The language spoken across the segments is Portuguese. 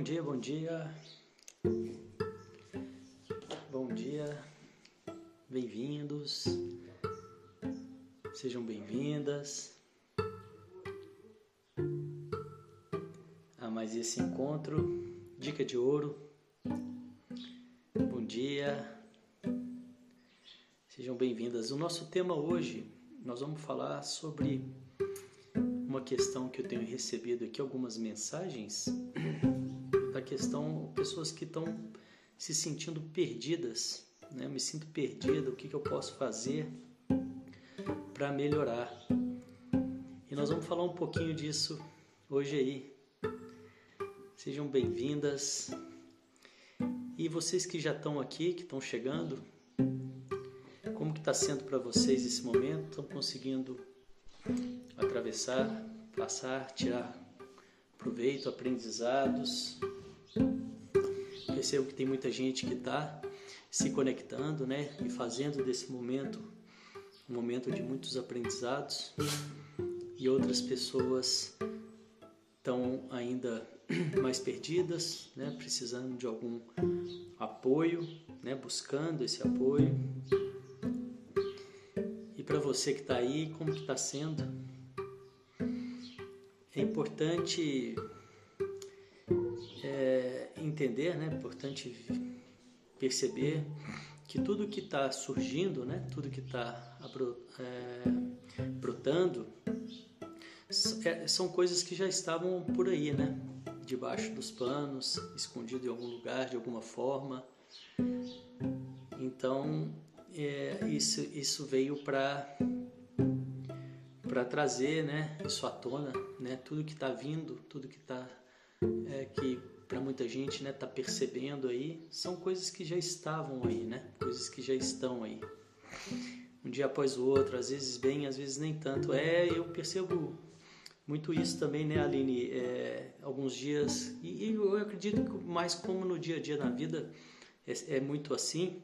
Bom dia, bom dia. Bom dia. Bem-vindos. Sejam bem-vindas a mais esse encontro. Dica de ouro. Bom dia. Sejam bem-vindas. O nosso tema hoje, nós vamos falar sobre uma questão que eu tenho recebido aqui, algumas mensagens da questão, pessoas que estão se sentindo perdidas, né? Eu me sinto perdida, o que, que eu posso fazer para melhorar? E nós vamos falar um pouquinho disso hoje aí. Sejam bem-vindas. E vocês que já estão aqui, que estão chegando, como que está sendo para vocês esse momento? Estão conseguindo atravessar, passar, tirar proveito, aprendizados. Percebo que tem muita gente que está se conectando, né, e fazendo desse momento um momento de muitos aprendizados. E outras pessoas estão ainda mais perdidas, né, precisando de algum apoio, né, buscando esse apoio. E para você que está aí, como que está sendo? É importante entender, né? É importante perceber que tudo que está surgindo, né? Tudo que está é, brotando é, são coisas que já estavam por aí, né? Debaixo dos panos, escondido em algum lugar, de alguma forma. Então, é, isso, isso veio para trazer, né, isso à tona, né, tudo que está vindo, tudo que está é, que para muita gente, né, tá percebendo aí, são coisas que já estavam aí, né, coisas que já estão aí. Um dia após o outro, às vezes bem, às vezes nem tanto. É, eu percebo muito isso também, né, Aline? É, alguns dias e, e, eu acredito que mais como no dia a dia na vida é, é muito assim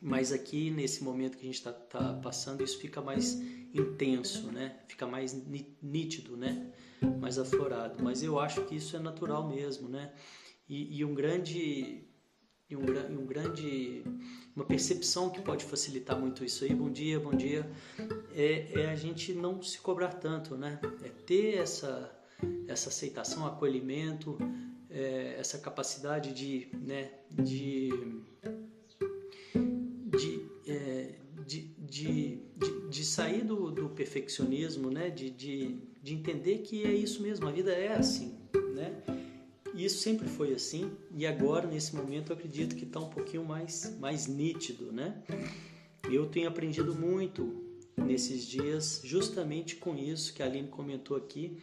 mas aqui nesse momento que a gente está tá passando isso fica mais intenso, né? Fica mais nítido, né? Mais aflorado. Mas eu acho que isso é natural mesmo, né? E, e um grande e um, um, grande uma percepção que pode facilitar muito isso aí. Bom dia, bom dia. É, é a gente não se cobrar tanto, né? É ter essa essa aceitação, acolhimento, é, essa capacidade de, né? De de, sair do, do, perfeccionismo, né? De, de, de entender que é isso mesmo, a vida é assim, né? E isso sempre foi assim e agora nesse momento eu acredito que está um pouquinho mais mais nítido, né? Eu tenho aprendido muito nesses dias justamente com isso que a Aline comentou aqui.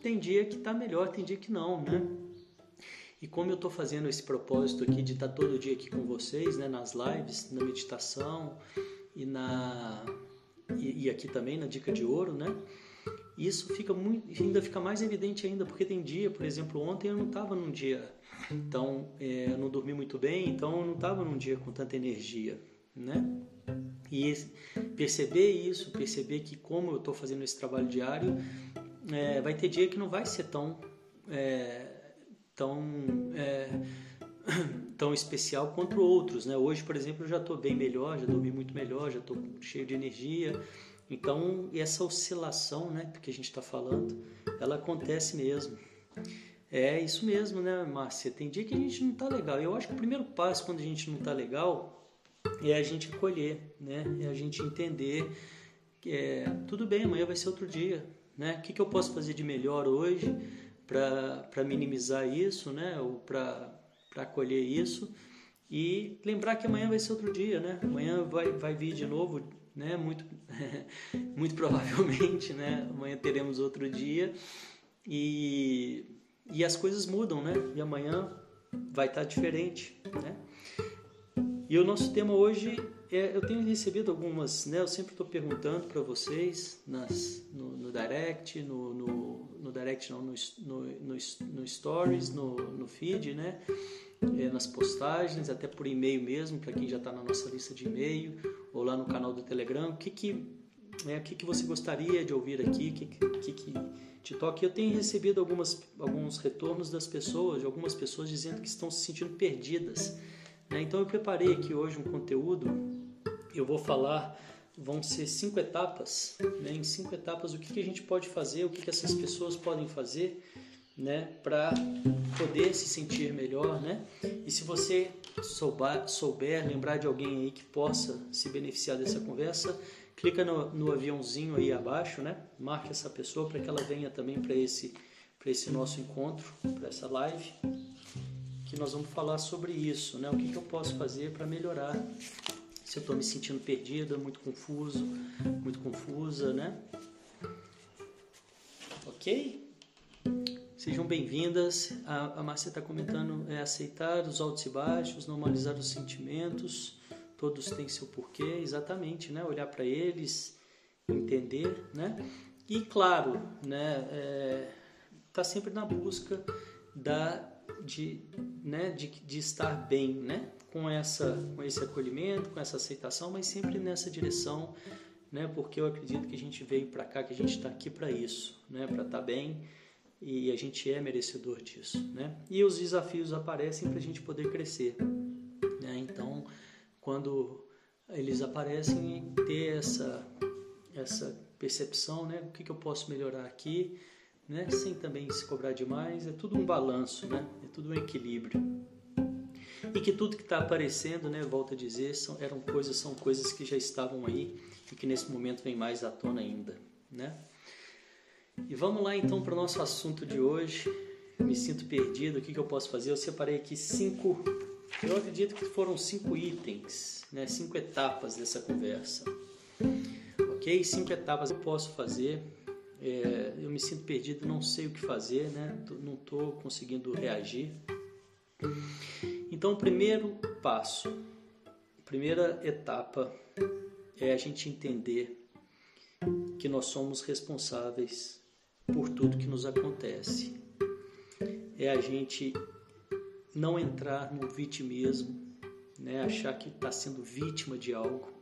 Tem dia que está melhor, tem dia que não, né? E como eu estou fazendo esse propósito aqui de estar tá todo dia aqui com vocês, né, nas lives, na meditação, e na e, e, aqui também na dica de ouro, né? Isso fica muito, ainda fica mais evidente ainda porque tem dia, por exemplo, ontem eu não estava num dia, então é, eu não dormi muito bem, então eu não estava num dia com tanta energia, né? E perceber isso, perceber que como eu estou fazendo esse trabalho diário, é, vai ter dia que não vai ser tão é, tão é, tão especial quanto outros, né? Hoje, por exemplo, eu já estou bem melhor, já dormi muito melhor, já estou cheio de energia. Então, essa oscilação, né, que a gente está falando, ela acontece mesmo. É isso mesmo, né, Márcia? Tem dia que a gente não está legal. Eu acho que o primeiro passo quando a gente não está legal é a gente acolher, né? É a gente entender que é, tudo bem, amanhã vai ser outro dia, né? O que, que eu posso fazer de melhor hoje para minimizar isso, né? Ou para para acolher isso e lembrar que amanhã vai ser outro dia, né? Amanhã vai, vai vir de novo, né? Muito, muito provavelmente, né? Amanhã teremos outro dia e, e as coisas mudam, né? E amanhã vai estar diferente, né? E o nosso tema hoje eu tenho recebido algumas, né? Eu sempre estou perguntando para vocês nas, no, no direct, no, no, no, direct não, no, no, no, stories, no, no feed, né? é, nas postagens, até por e-mail mesmo, para quem já está na nossa lista de e-mail, ou lá no canal do Telegram, o que, que né, o que, que você gostaria de ouvir aqui, o que, que, que te toca. Eu tenho recebido algumas, alguns retornos das pessoas, de algumas pessoas dizendo que estão se sentindo perdidas. Né? Então eu preparei aqui hoje um conteúdo, eu vou falar, vão ser cinco etapas, né? em cinco etapas o que, que a gente pode fazer, o que, que essas pessoas podem fazer né, para poder se sentir melhor, né? E se você souber, souber, lembrar de alguém aí que possa se beneficiar dessa conversa, clica no, no aviãozinho aí abaixo, né? Marque essa pessoa para que ela venha também para esse para esse nosso encontro, para essa live, que nós vamos falar sobre isso, né? O que, que eu posso fazer para melhorar? Se eu estou me sentindo perdida, muito confuso, muito confusa, né? Ok? Sejam bem-vindas. A, a Márcia está comentando é aceitar os altos e baixos, normalizar os sentimentos. Todos têm seu porquê, exatamente, né? Olhar para eles, entender, né? E claro, né? É, tá sempre na busca da de, né? De, de estar bem, né? Com essa, com esse acolhimento, com essa aceitação, mas sempre nessa direção, né? Porque eu acredito que a gente veio para cá, que a gente está aqui para isso, né? Para estar tá bem e a gente é merecedor disso, né? E os desafios aparecem para a gente poder crescer, né? Então, quando eles aparecem, ter essa essa percepção, né? O que, que eu posso melhorar aqui, né? Sem também se cobrar demais, é tudo um balanço, né? É tudo um equilíbrio. E que tudo que está aparecendo, né? Volto a dizer, são, eram coisas, são coisas que já estavam aí e que nesse momento vem mais à tona ainda, né? E vamos lá então para o nosso assunto de hoje. Eu me sinto perdido, o que, que eu posso fazer? Eu separei aqui cinco, eu acredito que foram cinco itens, né? cinco etapas dessa conversa. Ok? Cinco etapas eu posso fazer. É, eu me sinto perdido, não sei o que fazer, né? não estou conseguindo reagir. Então, o primeiro passo, a primeira etapa é a gente entender que nós somos responsáveis por tudo que nos acontece. É a gente não entrar no vitimismo, né? achar que está sendo vítima de algo.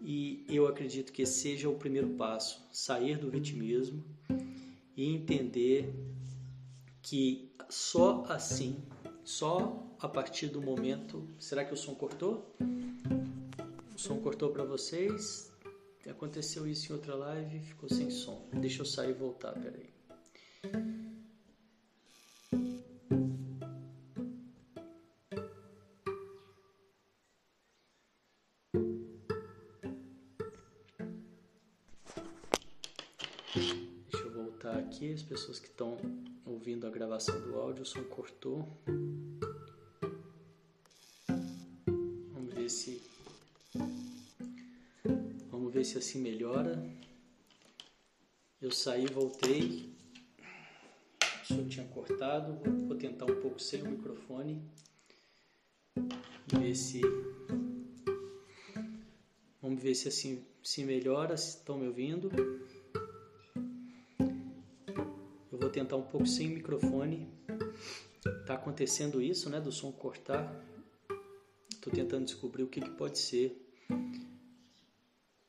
E eu acredito que seja o primeiro passo, sair do vitimismo e entender que só assim, só a partir do momento. Será que o som cortou? O som cortou para vocês? Aconteceu isso em outra live ficou sem som. Deixa eu sair e voltar, peraí. Gravação do áudio, o som cortou. ver se assim melhora. Eu saí, voltei. O som tinha cortado. Vou tentar um pouco sem o microfone. Ver se. Vamos ver se assim se melhora, se estão me ouvindo. Vou tentar um pouco sem microfone. Tá acontecendo isso, né, do som cortar. Estou tentando descobrir o que, que pode ser.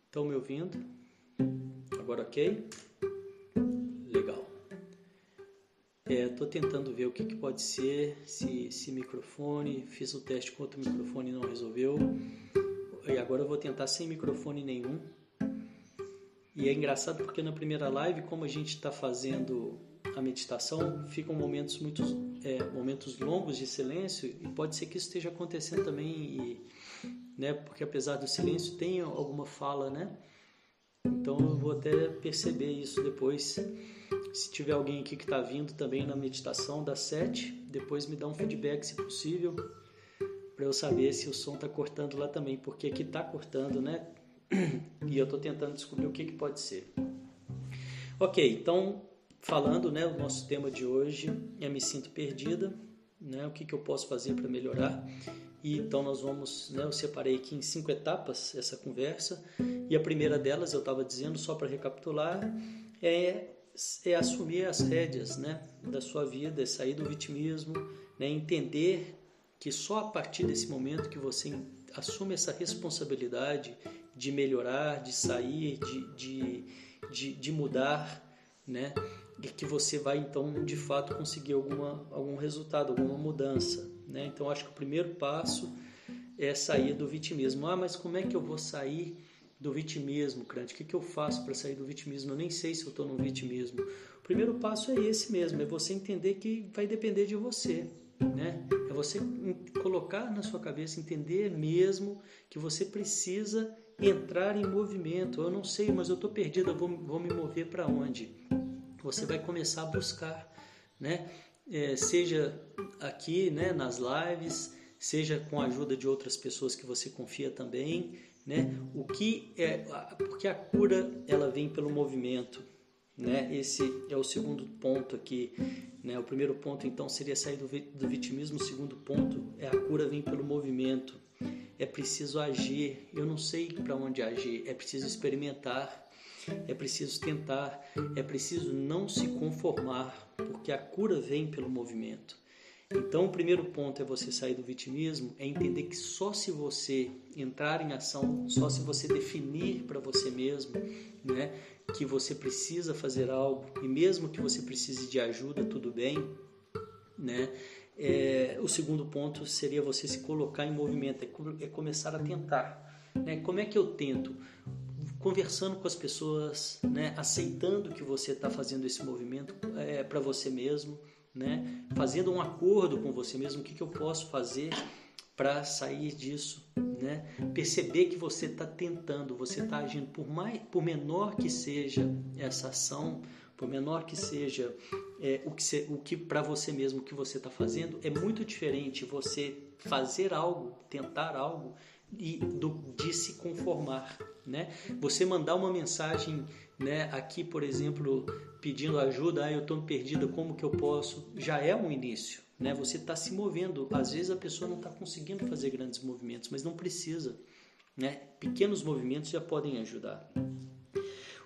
Estão me ouvindo? Agora ok? Legal. É, tentando ver o que, que, pode ser, se, se microfone, fiz o teste com outro microfone e não resolveu. E agora eu vou tentar sem microfone nenhum. E é engraçado porque na primeira live, como a gente está fazendo a meditação, ficam momentos muito é, momentos longos de silêncio e pode ser que isso esteja acontecendo também e né? Porque apesar do silêncio tem alguma fala, né? Então eu vou até perceber isso depois. Se tiver alguém aqui que está vindo também na meditação das sete, depois me dá um feedback se possível, para eu saber se o som está cortando lá também, porque aqui está cortando, né? E eu estou tentando descobrir o que, que pode ser. Ok, então falando, né? O nosso tema de hoje é me sinto perdida, né? O que, que eu posso fazer para melhorar? E então nós vamos, né, eu separei aqui em cinco etapas essa conversa. E a primeira delas, eu estava dizendo, só para recapitular, é, é assumir as rédeas né, da sua vida, é sair do vitimismo, né, entender que só a partir desse momento que você assume essa responsabilidade de melhorar, de sair, de, de, de, de mudar, né? E que você vai então de fato conseguir alguma, algum resultado, alguma mudança. Né? Então acho que o primeiro passo é sair do vitimismo. Ah, mas como é que eu vou sair do vitimismo, Crante? O que, que eu faço para sair do vitimismo? Eu nem sei se eu estou no vitimismo. O primeiro passo é esse mesmo, é você entender que vai depender de você. Né? É você colocar na sua cabeça, entender mesmo que você precisa entrar em movimento. Eu não sei, mas eu estou perdido, eu vou, vou me mover para onde? Você vai começar a buscar, né? É, seja aqui, né, nas lives, seja com a ajuda de outras pessoas que você confia também, né? O que é porque a cura ela vem pelo movimento, né? Esse é o segundo ponto aqui, né? O primeiro ponto então seria sair do, do vitimismo, o segundo ponto é a cura vem pelo movimento. É preciso agir. Eu não sei para onde agir, é preciso experimentar, é preciso tentar, é preciso não se conformar, porque a cura vem pelo movimento. Então, o primeiro ponto é você sair do vitimismo, é entender que só se você entrar em ação, só se você definir para você mesmo, né, que você precisa fazer algo e mesmo que você precise de ajuda, tudo bem, né? É, o segundo ponto seria você se colocar em movimento, é, é começar a tentar. Né? Como é que eu tento? Conversando com as pessoas, né? aceitando que você está fazendo esse movimento é, para você mesmo, né? Fazendo um acordo com você mesmo, o que, que eu posso fazer para sair disso, né? Perceber que você está tentando, você está agindo, por mais, por menor que seja essa ação, por menor que seja é, o que, que para você mesmo que você está fazendo, é muito diferente você fazer algo, tentar algo e do, de se conformar, né? Você mandar uma mensagem, né? Aqui, por exemplo, pedindo ajuda, ah, eu estou perdida, como que eu posso? Já é um início, né? Você está se movendo. Às vezes a pessoa não está conseguindo fazer grandes movimentos, mas não precisa, né? Pequenos movimentos já podem ajudar.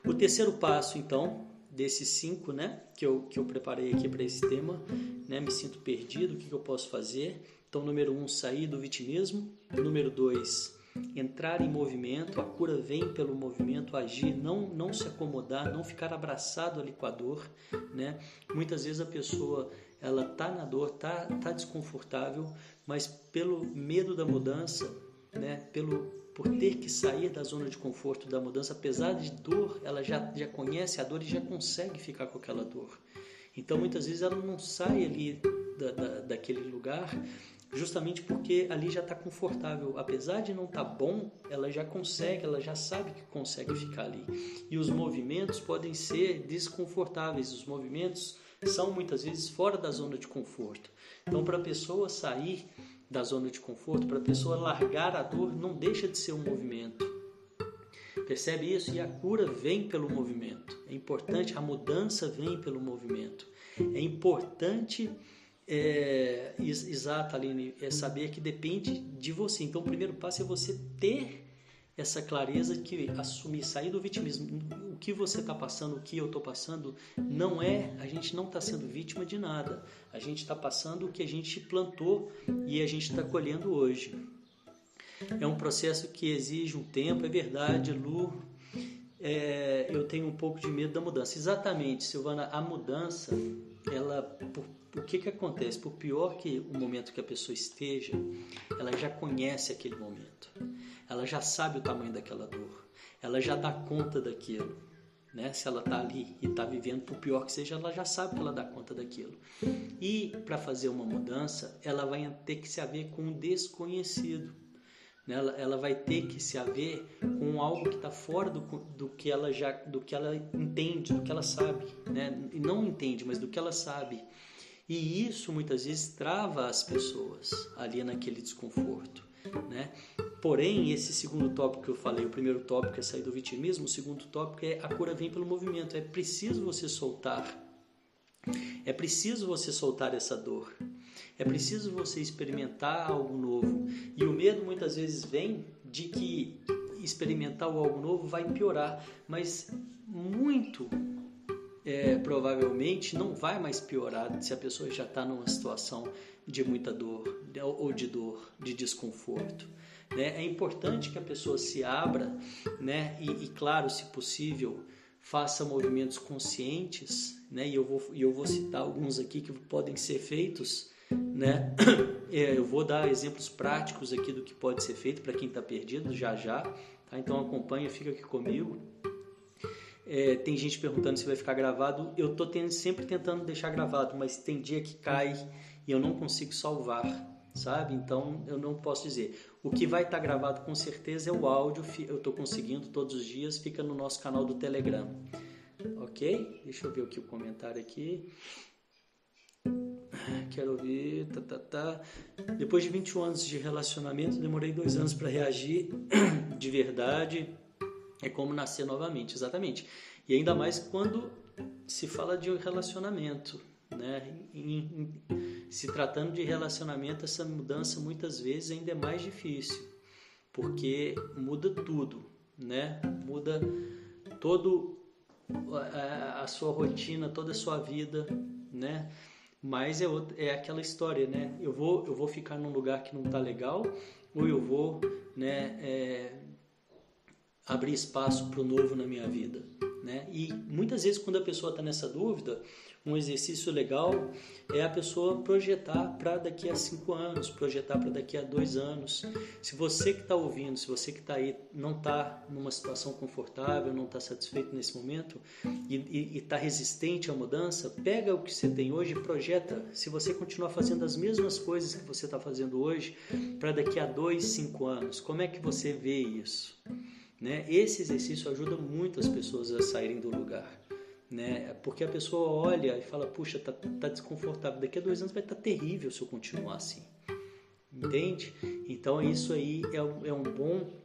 O terceiro passo, então, desses cinco, né? Que eu que eu preparei aqui para esse tema, né? Me sinto perdido, o que, que eu posso fazer? Então, número um, sair do vitimismo. Número dois, entrar em movimento. A cura vem pelo movimento, agir, não, não se acomodar, não ficar abraçado ali com a dor. Né? Muitas vezes a pessoa ela tá na dor, tá, tá desconfortável, mas pelo medo da mudança, né? pelo por ter que sair da zona de conforto da mudança, apesar de dor, ela já, já conhece a dor e já consegue ficar com aquela dor. Então muitas vezes ela não sai ali da, da, daquele lugar justamente porque ali já está confortável. Apesar de não estar tá bom, ela já consegue, ela já sabe que consegue ficar ali. E os movimentos podem ser desconfortáveis, os movimentos são muitas vezes fora da zona de conforto. Então, para a pessoa sair da zona de conforto, para a pessoa largar a dor, não deixa de ser um movimento. Percebe isso? E a cura vem pelo movimento. É importante, a mudança vem pelo movimento. É importante é, exata, Aline, é saber que depende de você. Então, o primeiro passo é você ter essa clareza que assumir, sair do vitimismo. O que você está passando, o que eu estou passando, não é, a gente não está sendo vítima de nada. A gente está passando o que a gente plantou e a gente está colhendo hoje. É um processo que exige um tempo, é verdade, Lu. É, eu tenho um pouco de medo da mudança. Exatamente, Silvana, a mudança, ela, por o que, que acontece? Por pior que o momento que a pessoa esteja, ela já conhece aquele momento. Ela já sabe o tamanho daquela dor. Ela já dá conta daquilo. Né? Se ela está ali e está vivendo, por pior que seja, ela já sabe que ela dá conta daquilo. E para fazer uma mudança, ela vai ter que se haver com um desconhecido. Né? Ela, ela vai ter que se haver com algo que está fora do, do que ela já, do que ela entende, do que ela sabe, né? E não entende, mas do que ela sabe. E isso muitas vezes trava as pessoas ali naquele desconforto. Né? Porém, esse segundo tópico que eu falei, o primeiro tópico é sair do vitimismo, o segundo tópico é a cura vem pelo movimento. É preciso você soltar. É preciso você soltar essa dor. É preciso você experimentar algo novo. E o medo muitas vezes vem de que experimentar algo novo vai piorar, mas muito é, provavelmente não vai mais piorar se a pessoa já está numa situação de muita dor ou de dor, de desconforto. Né? É importante que a pessoa se abra né? e, e claro, se possível, faça movimentos conscientes, né? E eu vou, eu vou citar alguns aqui que podem ser feitos, né? É, eu vou dar exemplos práticos aqui do que pode ser feito para quem está perdido já já, tá? Então acompanha, fica aqui comigo. É, tem gente perguntando se vai ficar gravado. Eu estou sempre tentando deixar gravado, mas tem dia que cai e eu não consigo salvar, sabe? Então eu não posso dizer. O que vai estar tá gravado com certeza é o áudio. Eu estou conseguindo todos os dias, fica no nosso canal do Telegram. Ok? Deixa eu ver aqui o comentário aqui. Quero ouvir. Tá, tá, tá. Depois de 21 anos de relacionamento, demorei dois anos para reagir de verdade. É como nascer novamente, exatamente. E ainda mais quando se fala de um relacionamento, né? Em, em, se tratando de relacionamento, essa mudança muitas vezes ainda é mais difícil, porque muda tudo, né? Muda todo a, sua rotina, toda a sua vida, né? Mas é, é aquela história, né? Eu vou, eu vou ficar num lugar que não tá legal, ou eu vou, né? É, abrir espaço para o novo na minha vida, né? E muitas vezes quando a pessoa está nessa dúvida, um exercício legal é a pessoa projetar para daqui a cinco anos, projetar para daqui a dois anos. Se você que está ouvindo, se você que está aí não está numa situação confortável, não está satisfeito nesse momento e está resistente à mudança, pega o que você tem hoje e projeta. Se você continuar fazendo as mesmas coisas que você está fazendo hoje, para daqui a dois, cinco anos, como é que você vê isso? Né? Esse exercício ajuda muito as pessoas a saírem do lugar né? Porque a pessoa olha e fala, puxa, tá, tá desconfortável, daqui a dois anos vai estar tá terrível se eu continuar assim, entende? Então isso aí é, é um bom,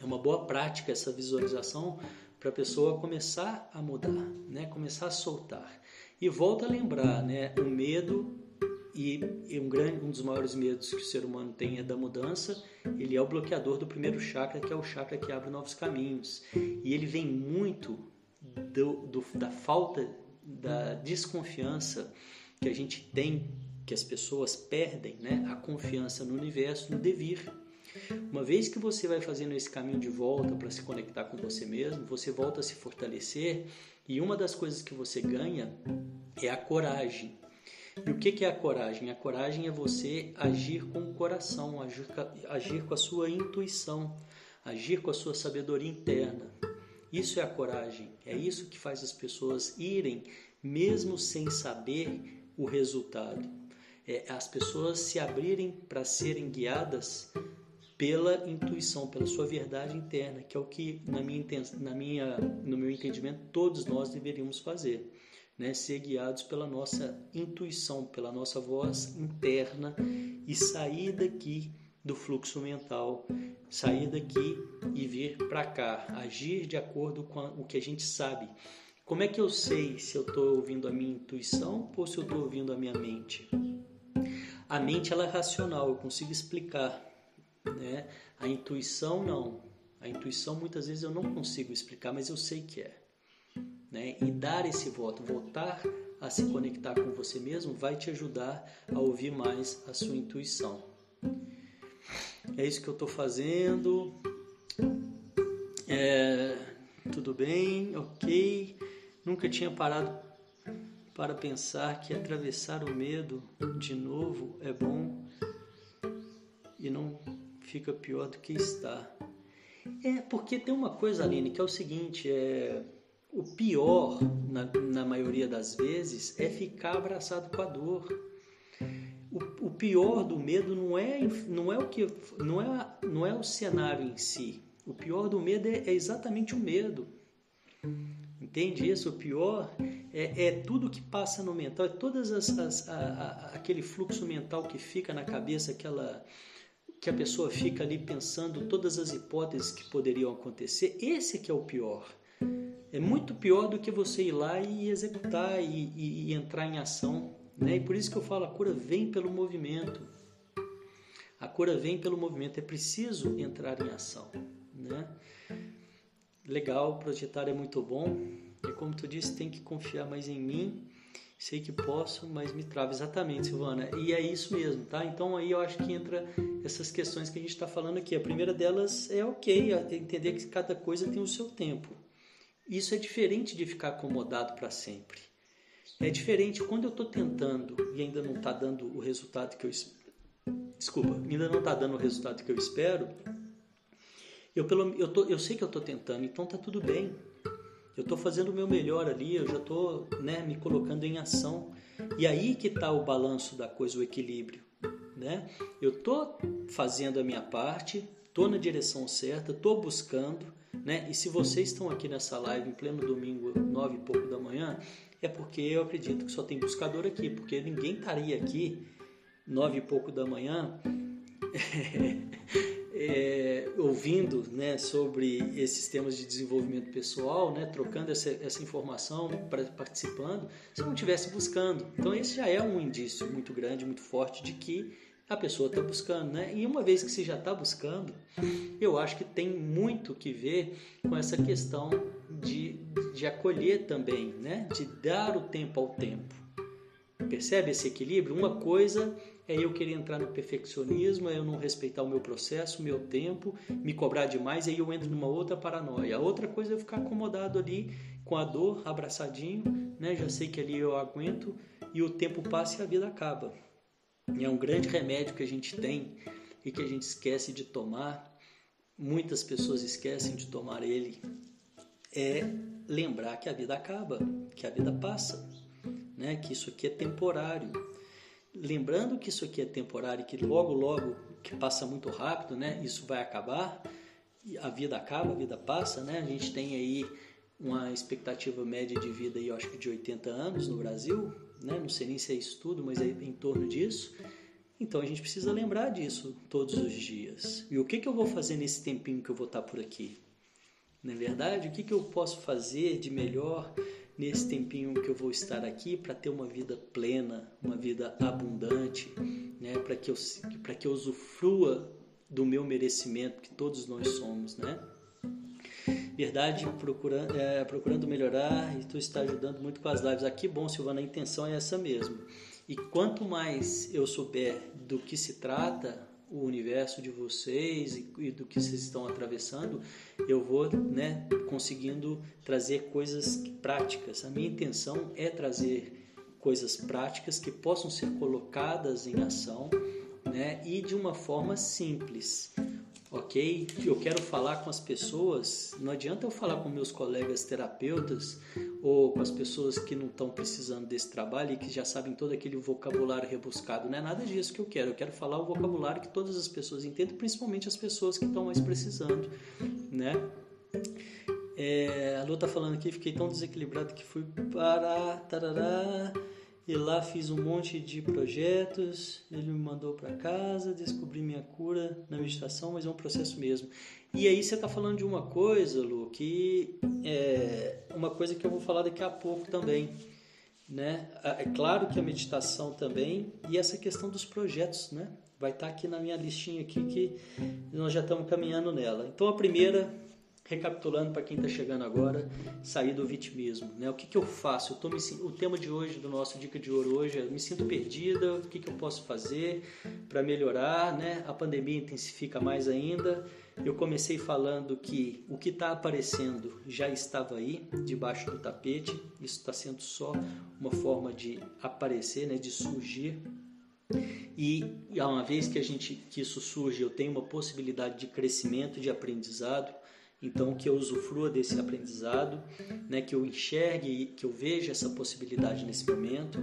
é uma boa prática essa visualização para a pessoa começar a mudar, né? Começar a soltar e volta a lembrar, né? O medo e um grande, um dos maiores medos que o ser humano tem é da mudança. Ele é o bloqueador do primeiro chakra, que é o chakra que abre novos caminhos, e ele vem muito do, do, da falta da desconfiança que a gente tem, que as pessoas perdem, né? A confiança no universo, no devir. Uma vez que você vai fazendo esse caminho de volta para se conectar com você mesmo, você volta a se fortalecer e uma das coisas que você ganha é a coragem. E o que é a coragem? A coragem é você agir com o coração, agir, agir com a sua intuição, agir com a sua sabedoria interna. Isso é a coragem, é isso que faz as pessoas irem, mesmo sem saber o resultado. É as pessoas se abrirem para serem guiadas pela intuição, pela sua verdade interna, que é o que, na minha, na minha, no meu entendimento, todos nós deveríamos fazer. Né? Ser guiados pela nossa intuição, pela nossa voz interna e sair daqui do fluxo mental, sair daqui e vir para cá, agir de acordo com o que a gente sabe. Como é que eu sei se eu estou ouvindo a minha intuição ou se eu estou ouvindo a minha mente? A mente ela é racional, eu consigo explicar, né? A intuição não. A intuição muitas vezes eu não consigo explicar, mas eu sei que é. Né? E dar esse voto, voltar a se conectar com você mesmo, vai te ajudar a ouvir mais a sua intuição é isso que eu estou fazendo. É, tudo bem, ok. Nunca tinha parado para pensar que atravessar o medo de novo é bom e não fica pior do que está. É porque tem uma coisa, Aline, que é o seguinte: é, o pior, na, na maioria das vezes, é ficar abraçado com a dor o, o pior do medo não é, não é o que não é, não é o cenário em si. O pior do medo é, é exatamente o medo. Entende isso? O pior é, é, tudo que passa no mental, é todas as, as a, a, aquele fluxo mental que fica na cabeça, aquela que a pessoa fica ali pensando todas as hipóteses que poderiam acontecer. Esse que é o pior. É muito pior do que você ir lá e executar e, e, e entrar em ação né? E por isso que eu falo, a cura vem pelo movimento. A cura vem pelo movimento, é preciso entrar em ação. Né? Legal, projetar é muito bom. E como tu disse, tem que confiar mais em mim Sei que posso, mas me trava. Exatamente, Silvana. E é isso mesmo, tá? Então aí eu acho que entra essas questões que a gente está falando aqui. A primeira delas é ok, é entender que cada coisa tem o seu tempo. Isso é diferente de ficar acomodado para sempre. É diferente quando eu estou tentando e ainda não está dando o resultado que eu desculpa, ainda não está dando o resultado que eu espero. Eu pelo eu, tô, eu sei que eu estou tentando, então tá tudo bem. Eu estou fazendo o meu melhor ali, eu já estou né, me colocando em ação. E aí que está o balanço da coisa, o equilíbrio. Né? Eu estou fazendo a minha parte, estou na direção certa, estou buscando. Né? E se vocês estão aqui nessa live em pleno domingo, nove e pouco da manhã, é porque eu acredito que só tem buscador aqui, porque ninguém estaria aqui nove e pouco da manhã é, ouvindo né, sobre esses temas de desenvolvimento pessoal, né, trocando essa, essa informação, participando, se não estivesse buscando. Então, esse já é um indício muito grande, muito forte de que a pessoa está buscando. Né? E uma vez que você já está buscando, eu acho que tem muito que ver com essa questão de, de acolher também, né? de dar o tempo ao tempo. Percebe esse equilíbrio? Uma coisa é eu querer entrar no perfeccionismo, é eu não respeitar o meu processo, o meu tempo, me cobrar demais, aí eu entro numa outra paranoia. A outra coisa é eu ficar acomodado ali com a dor, abraçadinho, né? já sei que ali eu aguento e o tempo passa e a vida acaba. E é um grande remédio que a gente tem e que a gente esquece de tomar, muitas pessoas esquecem de tomar ele, é lembrar que a vida acaba, que a vida passa, né? que isso aqui é temporário lembrando que isso aqui é temporário, que logo, logo, que passa muito rápido, né? Isso vai acabar, a vida acaba, a vida passa, né? A gente tem aí uma expectativa média de vida aí, eu acho que de 80 anos no Brasil, né? Não sei nem se é isso tudo, mas é em torno disso. Então a gente precisa lembrar disso todos os dias. E o que, que eu vou fazer nesse tempinho que eu vou estar por aqui? Na é verdade, o que, que eu posso fazer de melhor nesse tempinho que eu vou estar aqui para ter uma vida plena, uma vida abundante, né? para que, eu, que eu usufrua do meu merecimento que todos nós somos, né? Verdade, procurando, é, procurando melhorar e tu está ajudando muito com as lives. Aqui, bom, Silvana, a intenção é essa mesmo. E quanto mais eu souber do que se trata, o universo de vocês e, e, do que vocês estão atravessando, eu vou né, conseguindo trazer coisas práticas. A minha intenção é trazer coisas práticas que possam ser colocadas em ação né, e de uma forma simples ok? Eu quero falar com as pessoas. Não adianta eu falar com meus colegas terapeutas ou com as pessoas que não estão precisando desse trabalho e que já sabem todo aquele vocabulário rebuscado. Não é nada disso que eu quero. Eu quero falar o vocabulário que todas as pessoas entendem, principalmente as pessoas que estão mais precisando, né? É, a Lu está falando aqui, fiquei tão desequilibrado que fui para tarará, e lá fiz um monte de projetos, ele me mandou para casa, descobri minha cura na meditação, mas é um processo mesmo. E aí você está falando de uma coisa, Lu, que é uma coisa que eu vou falar daqui a pouco também. Né? É claro que a meditação também e essa questão dos projetos, né? Vai estar tá aqui na minha listinha aqui que nós já estamos caminhando nela. Então a primeira recapitulando para quem está chegando agora, sair do vitimismo. Né? O que, que eu faço? Eu me, o tema de hoje, do nosso Dica de Ouro hoje, é me sinto perdida, o que, que eu posso fazer para melhorar? Né? A pandemia intensifica mais ainda. Eu comecei falando que o que está aparecendo já estava aí, debaixo do tapete. Isso está sendo só uma forma de aparecer, né? de surgir. E uma vez que a gente que isso surge, eu tenho uma possibilidade de crescimento, de aprendizado então, que eu usufrua desse aprendizado, né, que eu enxergue, que eu veja essa possibilidade nesse momento.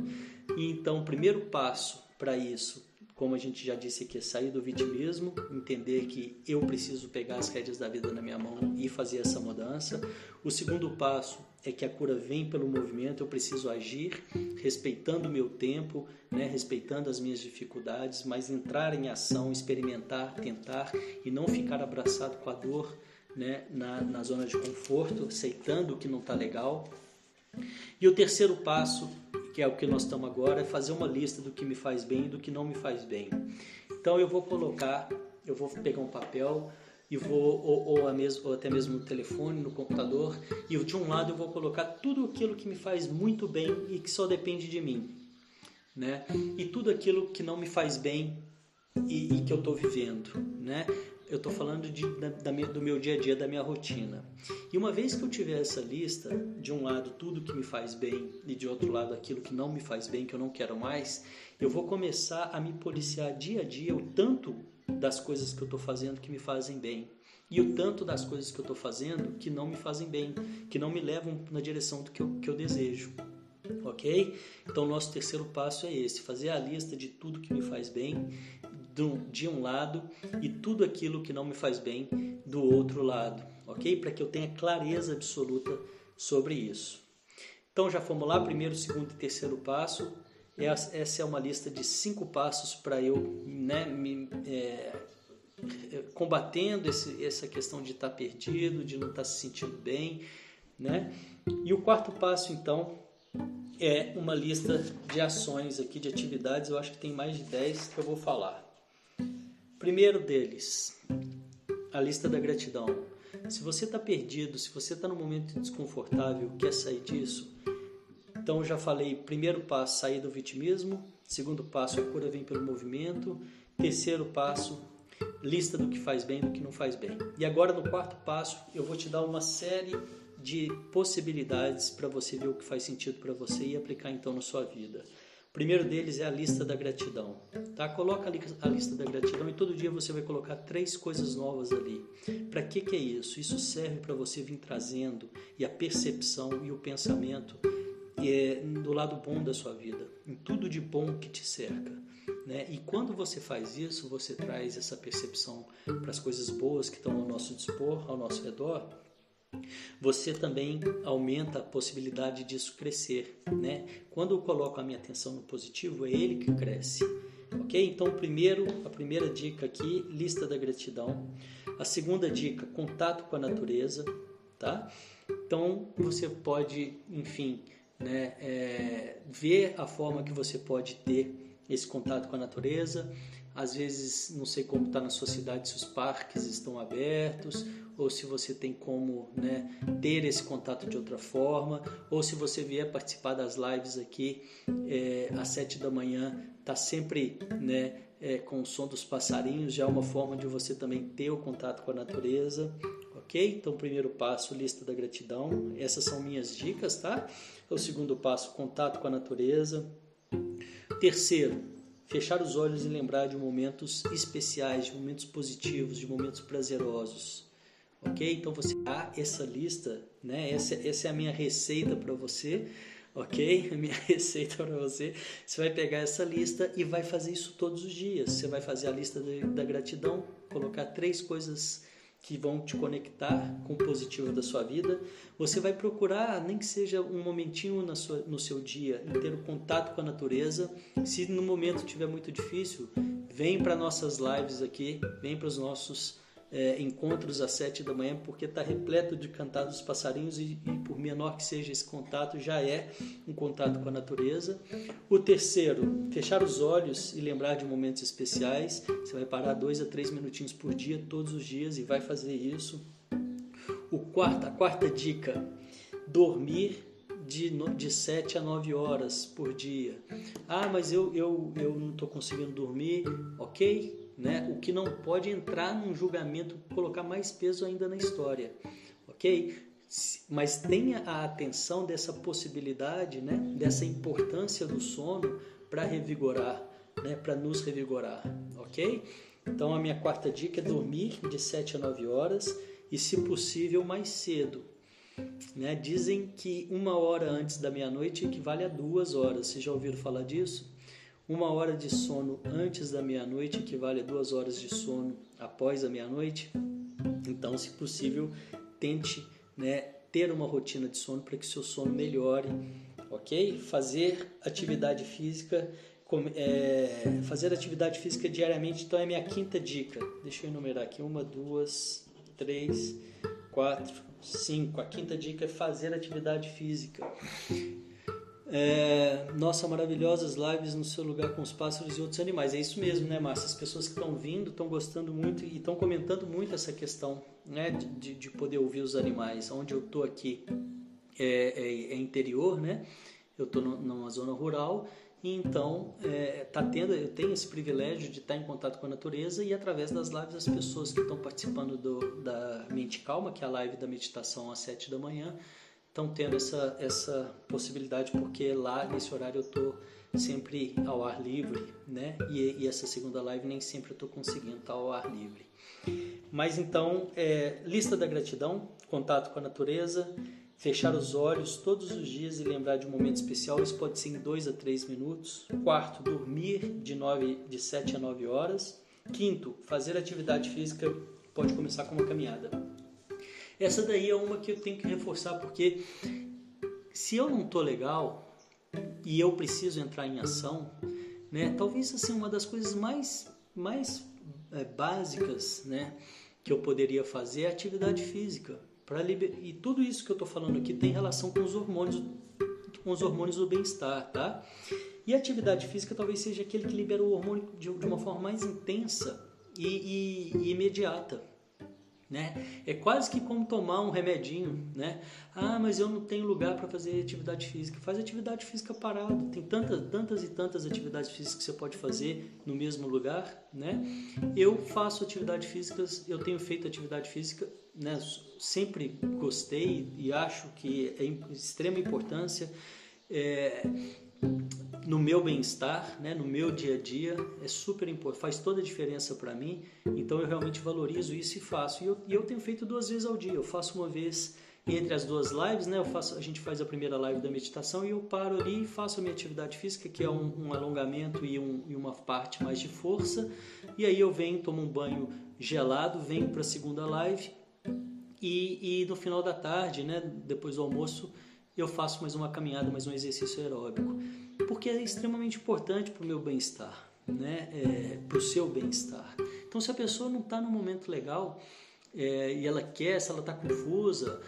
E então, o primeiro passo para isso, como a gente já disse aqui, é sair do vitimismo, entender que eu preciso pegar as rédeas da vida na minha mão e fazer essa mudança. O segundo passo é que a cura vem pelo movimento, eu preciso agir respeitando o meu tempo, né, respeitando as minhas dificuldades, mas entrar em ação, experimentar, tentar e não ficar abraçado com a dor né, na, na zona de conforto, aceitando o que não está legal. E o terceiro passo, que é o que nós estamos agora, é fazer uma lista do que me faz bem e do que não me faz bem. Então eu vou colocar, eu vou pegar um papel e vou ou, ou, ou até mesmo no telefone, no computador, e de um lado eu vou colocar tudo aquilo que me faz muito bem e que só depende de mim, né? E tudo aquilo que não me faz bem e, e que eu estou vivendo, né? Eu estou falando de, da, da minha, do meu dia a dia, da minha rotina. E uma vez que eu tiver essa lista, de um lado tudo que me faz bem e de outro lado aquilo que não me faz bem, que eu não quero mais, eu vou começar a me policiar dia a dia o tanto das coisas que eu estou fazendo que me fazem bem e o tanto das coisas que eu estou fazendo que não me fazem bem, que não me levam na direção do que eu, que eu desejo. Ok? Então, nosso terceiro passo é esse: fazer a lista de tudo que me faz bem de um lado e tudo aquilo que não me faz bem do outro lado, ok? Para que eu tenha clareza absoluta sobre isso. Então, já fomos lá, primeiro, segundo e terceiro passo. Essa é uma lista de cinco passos para eu né, me, é, combatendo esse, essa questão de estar tá perdido, de não estar tá se sentindo bem. Né? E o quarto passo, então, é uma lista de ações aqui, de atividades. Eu acho que tem mais de 10 que eu vou falar. Primeiro deles, a lista da gratidão. Se você está perdido, se você está num momento desconfortável, quer sair disso, então já falei, primeiro passo, sair do vitimismo. Segundo passo, a cura vem pelo movimento. Terceiro passo, lista do que faz bem e do que não faz bem. E agora no quarto passo, eu vou te dar uma série de possibilidades para você ver o que faz sentido para você e aplicar então na sua vida. Primeiro deles é a lista da gratidão. Tá? Coloca a lista da gratidão e todo dia você vai colocar três coisas novas ali. Para que, que é isso? Isso serve para você vir trazendo e a percepção e o pensamento é, do lado bom da sua vida, em tudo de bom que te cerca. Né? E quando você faz isso, você traz essa percepção para as coisas boas que estão ao nosso dispor, ao nosso redor. Você também aumenta a possibilidade disso crescer, né? Quando eu coloco a minha atenção no positivo, é ele que cresce, ok? Então, primeiro, a primeira dica aqui, lista da gratidão. A segunda dica, contato com a natureza, tá? Então, você pode, enfim, né, é, ver a forma que você pode ter esse contato com a natureza. Às vezes, não sei como está na sua cidade, se os parques estão abertos, ou se você tem como né, ter esse contato de outra forma, ou se você vier participar das lives aqui é, às sete da manhã, está sempre né, é, com o som dos passarinhos, já é uma forma de você também ter o contato com a natureza, ok? Então, primeiro passo, lista da gratidão. Essas são minhas dicas, tá? O segundo passo, contato com a natureza. Terceiro, fechar os olhos e lembrar de momentos especiais, de momentos positivos, de momentos prazerosos. Ok? Então você dá essa lista, né? Essa, essa é a minha receita para você, ok? A minha receita para você. Você vai pegar essa lista e vai fazer isso todos os dias. Você vai fazer a lista da gratidão, colocar três coisas que vão te conectar com o positivo da sua vida. Você vai procurar, nem que seja um momentinho na sua, no seu dia, em ter um contato com a natureza. Se no momento estiver muito difícil, vem para nossas lives aqui, vem para os nossos é, encontros às sete da manhã, porque está repleto de cantar dos passarinhos e, e, por menor que seja esse contato, já é um contato com a natureza. O terceiro, fechar os olhos e lembrar de momentos especiais. Você vai parar dois a três minutinhos por dia, todos os dias, e vai fazer isso. O quarto, a quarta dica, dormir de, de 7 a 9 horas por dia. Ah, mas eu, eu, eu não estou conseguindo dormir. Ok, né? O que não pode entrar num julgamento, colocar mais peso ainda na história, ok? Mas tenha a atenção dessa possibilidade, né? Dessa importância do sono para revigorar, né? Para nos revigorar, ok? Então a minha quarta dica é dormir de 7 a 9 horas e, se possível, mais cedo. Né? Dizem que uma hora antes da meia-noite equivale a duas horas. Vocês já ouviram falar disso? Uma hora de sono antes da meia-noite equivale a duas horas de sono após a meia-noite. Então, se possível, tente né, ter uma rotina de sono para que seu sono melhore, ok? Fazer atividade física, é, fazer atividade física diariamente, então é minha quinta dica. Deixa eu enumerar aqui: uma, duas, três, quatro, cinco. A quinta dica é fazer atividade física. É, nossa, maravilhosas lives no seu lugar com os pássaros e outros animais. É isso mesmo, né, Márcia? As pessoas que estão vindo estão gostando muito e estão comentando muito essa questão né, de, de poder ouvir os animais. Onde eu estou aqui é, é, é, interior, né? Eu estou numa zona rural e então é, tá tendo, eu tenho esse privilégio de estar em contato com a natureza e através das lives as pessoas que estão participando do, da Mente Calma, que é a live da meditação às sete da manhã, estão tendo essa, essa possibilidade, porque lá nesse horário eu estou sempre ao ar livre, né? E, e, essa segunda live nem sempre eu estou conseguindo estar ao ar livre. Mas então, é, lista da gratidão, contato com a natureza, fechar os olhos todos os dias e lembrar de um momento especial, isso pode ser em 2 a 3 minutos. Quarto, dormir de, 9, de 7 a 9 horas. Quinto, fazer atividade física pode começar com uma caminhada. Essa daí é uma que eu tenho que reforçar porque se eu não tô legal e eu preciso entrar em ação, né? Talvez assim uma das coisas mais mais é, básicas, né, que eu poderia fazer é atividade física para liber... e tudo isso que eu estou falando aqui tem relação com os hormônios com os hormônios do bem-estar, tá? E atividade física talvez seja aquele que libera o hormônio de, uma forma mais intensa e, e, e imediata né? É quase que como tomar um remedinho, né? Ah, mas eu não tenho lugar para fazer atividade física. Faz atividade física parado. Tem tantas, tantas e tantas atividades físicas que você pode fazer no mesmo lugar, né? Eu faço atividade física, eu tenho feito atividade física, né? Sempre gostei e acho que é de extrema importância. É, no meu bem-estar, né, no meu dia a dia, é super importante, faz toda a diferença para mim. Então eu realmente valorizo isso e faço. E eu, e eu, tenho feito duas vezes ao dia. Eu faço uma vez entre as duas lives, né? Eu faço, a gente faz a primeira live da meditação e eu paro ali e faço a minha atividade física, que é um, um alongamento e, um, e, uma parte mais de força. E aí eu venho, tomo um banho gelado, venho para a segunda live e, e no final da tarde, né? Depois do almoço eu faço mais uma caminhada, mais um exercício aeróbico porque é extremamente importante para o meu bem-estar, né? É, para o seu bem-estar. Então, se a pessoa não está no momento legal é, e ela quer, se ela está confusa,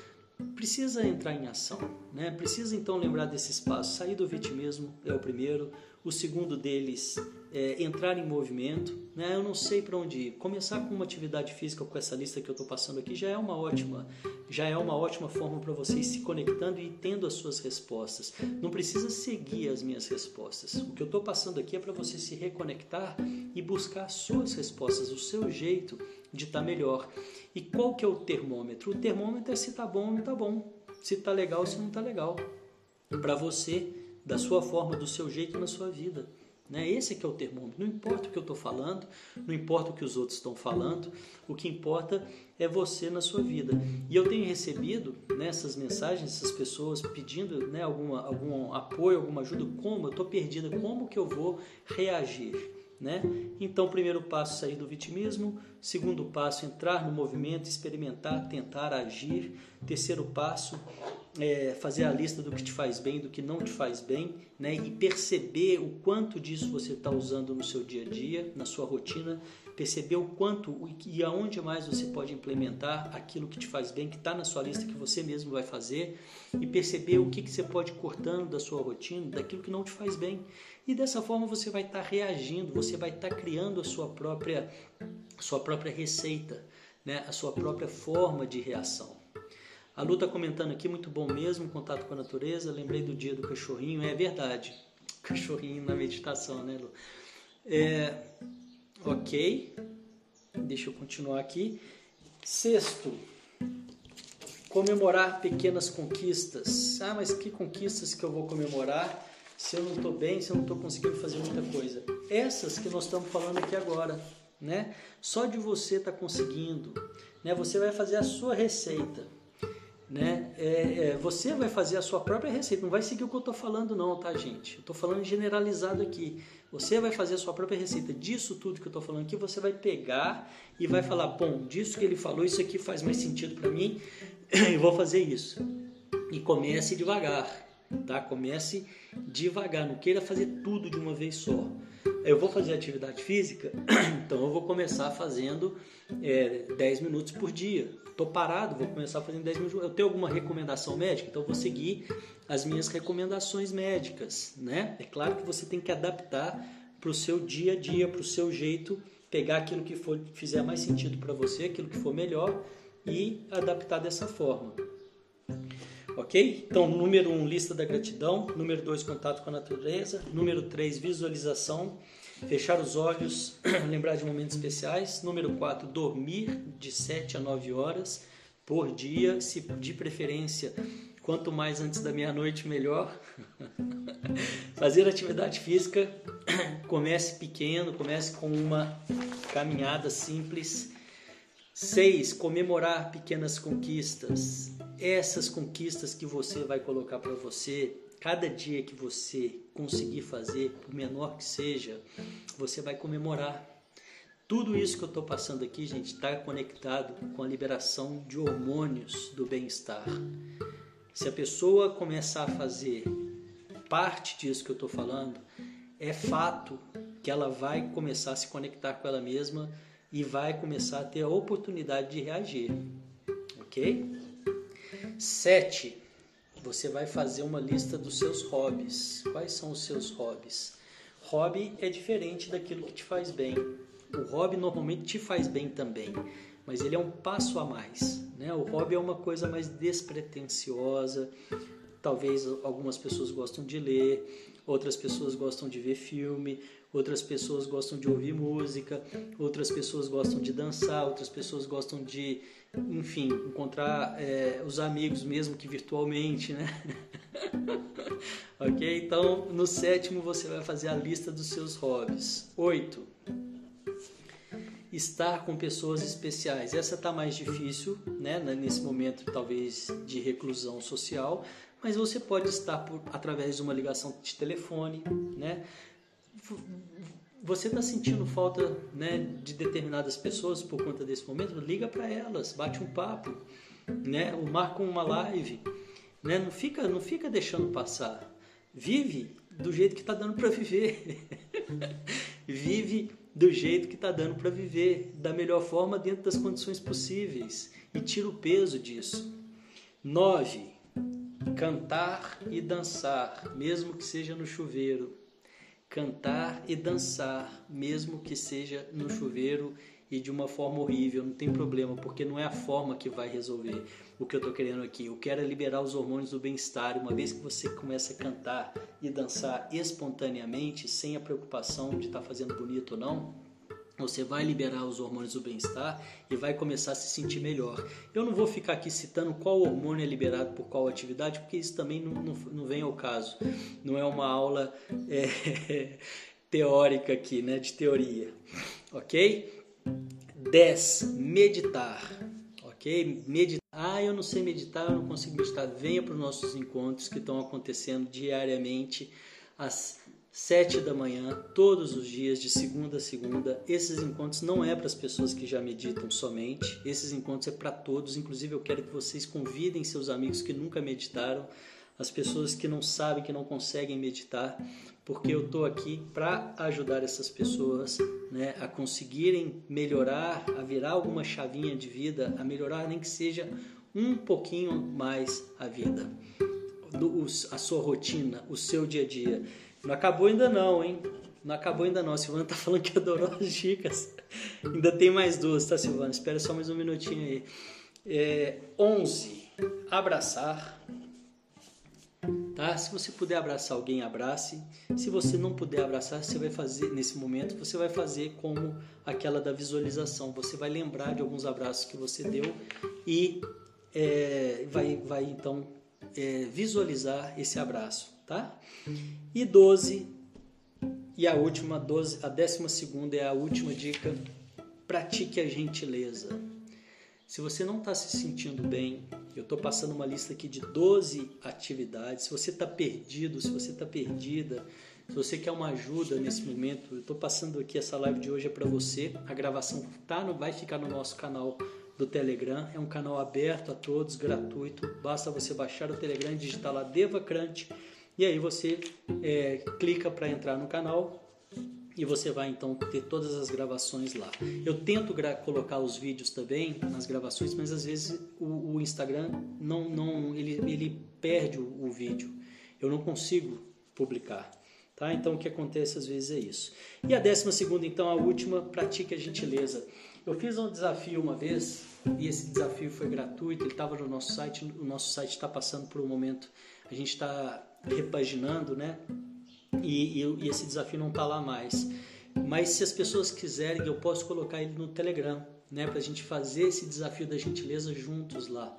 precisa entrar em ação, né? Precisa então lembrar desses passos. Sair do vitimismo é o primeiro. O segundo deles é entrar em movimento. Né? Eu não sei para onde ir. Começar com uma atividade física com essa lista que eu estou passando aqui já é uma ótima, já é uma ótima forma para vocês se conectando e tendo as suas respostas. Não precisa seguir as minhas respostas. O que eu estou passando aqui é para você se reconectar e buscar as suas respostas, o seu jeito de estar tá melhor. E qual que é o termômetro? O termômetro é se está bom ou não está bom, se está legal ou se não está legal. Para você da sua forma, do seu jeito na sua vida. Né? Esse é que é o termômetro. Não importa o que eu estou falando, não importa o que os outros estão falando, o que importa é você na sua vida. E eu tenho recebido né, mensagens, essas pessoas pedindo né, alguma, algum apoio, alguma ajuda. Como? Eu estou perdida, como que eu vou reagir? Né? Então, primeiro passo, sair do vitimismo. Segundo passo, entrar no movimento, experimentar, tentar agir. Terceiro passo, é, fazer a lista do que te faz bem, do que não te faz bem, né? E perceber o quanto disso você está usando no seu dia a dia, na sua rotina, perceber o quanto e aonde mais você pode implementar aquilo que te faz bem, que está na sua lista, que você mesmo vai fazer, e perceber o que, que você pode ir cortando da sua rotina, daquilo que não te faz bem. E dessa forma você vai estar tá reagindo, você vai estar tá criando a sua própria, sua própria receita, né? a sua própria forma de reação. A Lu está comentando aqui, muito bom mesmo, contato com a natureza. Lembrei do dia do cachorrinho, é verdade. Cachorrinho na meditação, né, Lu? É, ok, deixa eu continuar aqui. Sexto, comemorar pequenas conquistas. Ah, mas que conquistas que eu vou comemorar se eu não estou bem, se eu não estou conseguindo fazer muita coisa? Essas que nós estamos falando aqui agora, né? Só de você estar tá conseguindo, né? Você vai fazer a sua receita né? É, é, você vai fazer a sua própria receita, não vai seguir o que eu estou falando não, tá gente? Eu estou falando generalizado aqui. Você vai fazer a sua própria receita disso tudo que eu estou falando aqui, você vai pegar e vai falar, bom, disso que ele falou, isso aqui faz mais sentido para mim, e vou fazer isso. E comece devagar, tá? Comece devagar, não queira fazer tudo de uma vez só. eu vou fazer atividade física, então eu vou começar fazendo é, 10 minutos por dia. Estou parado, vou começar fazendo 10 minutos. Eu tenho alguma recomendação médica, então vou seguir as minhas recomendações médicas, né? É claro que você tem que adaptar para o seu dia a dia, para o seu jeito, pegar aquilo que for, fizer mais sentido para você, aquilo que for melhor e adaptar dessa forma. Ok? Então, número 1, um, lista da gratidão. Número 2, contato com a natureza. Número 3, visualização. Fechar os olhos, lembrar de momentos especiais. Número 4, dormir de 7 a 9 horas por dia, se de preferência quanto mais antes da meia-noite melhor. Fazer atividade física, comece pequeno, comece com uma caminhada simples. 6. Comemorar pequenas conquistas essas conquistas que você vai colocar para você, cada dia que você conseguir fazer, por menor que seja, você vai comemorar. Tudo isso que eu estou passando aqui, gente, está conectado com a liberação de hormônios do bem-estar. Se a pessoa começar a fazer parte disso que eu estou falando, é fato que ela vai começar a se conectar com ela mesma e vai começar a ter a oportunidade de reagir. Ok? Sete, você vai fazer uma lista dos seus hobbies. Quais são os seus hobbies? Hobby é diferente daquilo que te faz bem. O hobby normalmente te faz bem também, mas ele é um passo a mais. Né? O hobby é uma coisa mais despretensiosa. Talvez algumas pessoas gostam de ler, outras pessoas gostam de ver filme, outras pessoas gostam de ouvir música, outras pessoas gostam de dançar, outras pessoas gostam de enfim, encontrar é, os amigos mesmo que virtualmente, né? ok? Então, no sétimo você vai fazer a lista dos seus hobbies. Oito, estar com pessoas especiais. Essa tá mais difícil, né? Nesse momento talvez de reclusão social, mas você pode estar por, através de uma ligação de telefone, né? Você está sentindo falta né, de determinadas pessoas por conta desse momento, liga para elas, bate um papo, né, ou marca uma live, né, não fica, não fica deixando passar. Vive do jeito que está dando para viver. Vive do jeito que está dando para viver, da melhor forma dentro das condições possíveis e tira o peso disso. 9. Cantar e dançar, mesmo que seja no chuveiro cantar e dançar, mesmo que seja no chuveiro e de uma forma horrível, não tem problema, porque não é a forma que vai resolver o que eu estou querendo aqui. Eu quero é liberar os hormônios do bem-estar. Uma vez que você começa a cantar e dançar espontaneamente, sem a preocupação de estar tá fazendo bonito ou não, você vai liberar os hormônios do bem-estar e vai começar a se sentir melhor. Eu não vou ficar aqui citando qual hormônio é liberado por qual atividade, porque isso também não, não, não vem ao caso. Não é uma aula é, teórica aqui, né, de teoria. Ok? 10. Meditar. Ok? Meditar. Ah, eu não sei meditar, eu não consigo meditar. Venha para os nossos encontros que estão acontecendo diariamente às sete da manhã, todos os dias, de segunda a segunda. Esses encontros não é para as pessoas que já meditam somente, esses encontros é para todos. Inclusive, eu quero que vocês convidem seus amigos que nunca meditaram, as pessoas que não sabem, que não conseguem meditar, porque eu estou aqui para ajudar essas pessoas né, a conseguirem melhorar, a virar alguma chavinha de vida, a melhorar nem que seja um pouquinho mais a vida, a sua rotina, o seu dia a dia. Não acabou ainda não, hein? Não acabou ainda não. A Silvana tá falando que adorou as dicas. ainda tem mais duas, tá, Silvana? Espera só mais um minutinho aí. É, 11. Abraçar. Tá? Se você puder abraçar alguém, abrace. Se você não puder abraçar, você vai fazer nesse momento, você vai fazer como aquela da visualização. Você vai lembrar de alguns abraços que você deu e é, vai, vai então é, visualizar esse abraço tá? E 12, e a última, 12, a décima segunda é a última dica, pratique a gentileza. Se você não está se sentindo bem, eu estou passando uma lista aqui de 12 atividades. Se você está perdido, se você está perdida, se você quer uma ajuda nesse momento, eu estou passando aqui essa live de hoje é para você. A gravação tá no, vai ficar no nosso canal do Telegram. É um canal aberto a todos, gratuito. Basta você baixar o Telegram e digitar lá Devacrante e aí você é, clica para entrar no canal e você vai então ter todas as gravações lá. Eu tento colocar os vídeos também nas gravações, mas às vezes o, o Instagram não, não ele, ele perde o, o, vídeo. Eu não consigo publicar. Tá? Então o que acontece às vezes é isso. E a décima segunda, então, a última, pratique a gentileza. Eu fiz um desafio uma vez e esse desafio foi gratuito, ele estava no nosso site, o nosso site está passando por um momento, a gente está repaginando, né? e, e, e esse desafio não está lá mais. Mas se as pessoas quiserem, eu posso colocar ele no Telegram, né, para a gente fazer esse desafio da gentileza juntos lá.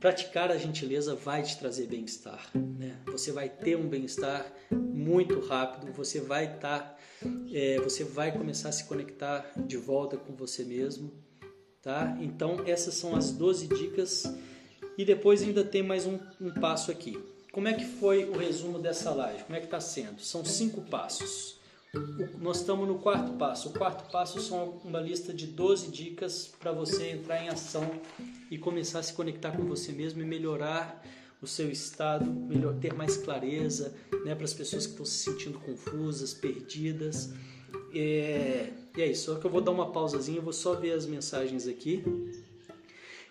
Praticar a gentileza vai te trazer bem-estar, né? Você vai ter um bem-estar muito rápido, você vai estar, tá, é, você vai começar a se conectar de volta com você mesmo, tá? Então essas são as 12 dicas e depois ainda tem mais um, um passo aqui. Como é que foi o resumo dessa live? Como é que está sendo? São cinco passos. O, nós estamos no quarto passo. O quarto passo são uma lista de 12 dicas para você entrar em ação e começar a se conectar com você mesmo e melhorar o seu estado, melhor, ter mais clareza, né, para as pessoas que estão se sentindo confusas, perdidas. É, e é isso. Só que eu vou dar uma pausazinha, eu vou só ver as mensagens aqui.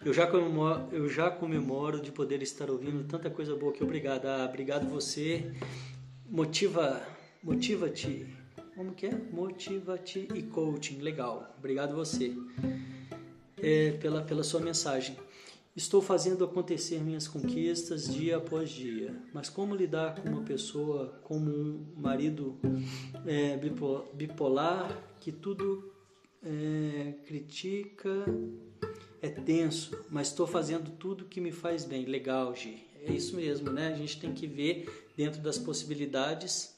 Eu já, comemoro, eu já comemoro de poder estar ouvindo tanta coisa boa aqui. Obrigado. Ah, obrigado você. Motiva, motiva-te. Como que é? Motiva-te e coaching. Legal. Obrigado você é, pela, pela sua mensagem. Estou fazendo acontecer minhas conquistas dia após dia, mas como lidar com uma pessoa como um marido é, bipolar que tudo é, critica é tenso, mas estou fazendo tudo que me faz bem. Legal, Gi. É isso mesmo, né? A gente tem que ver dentro das possibilidades.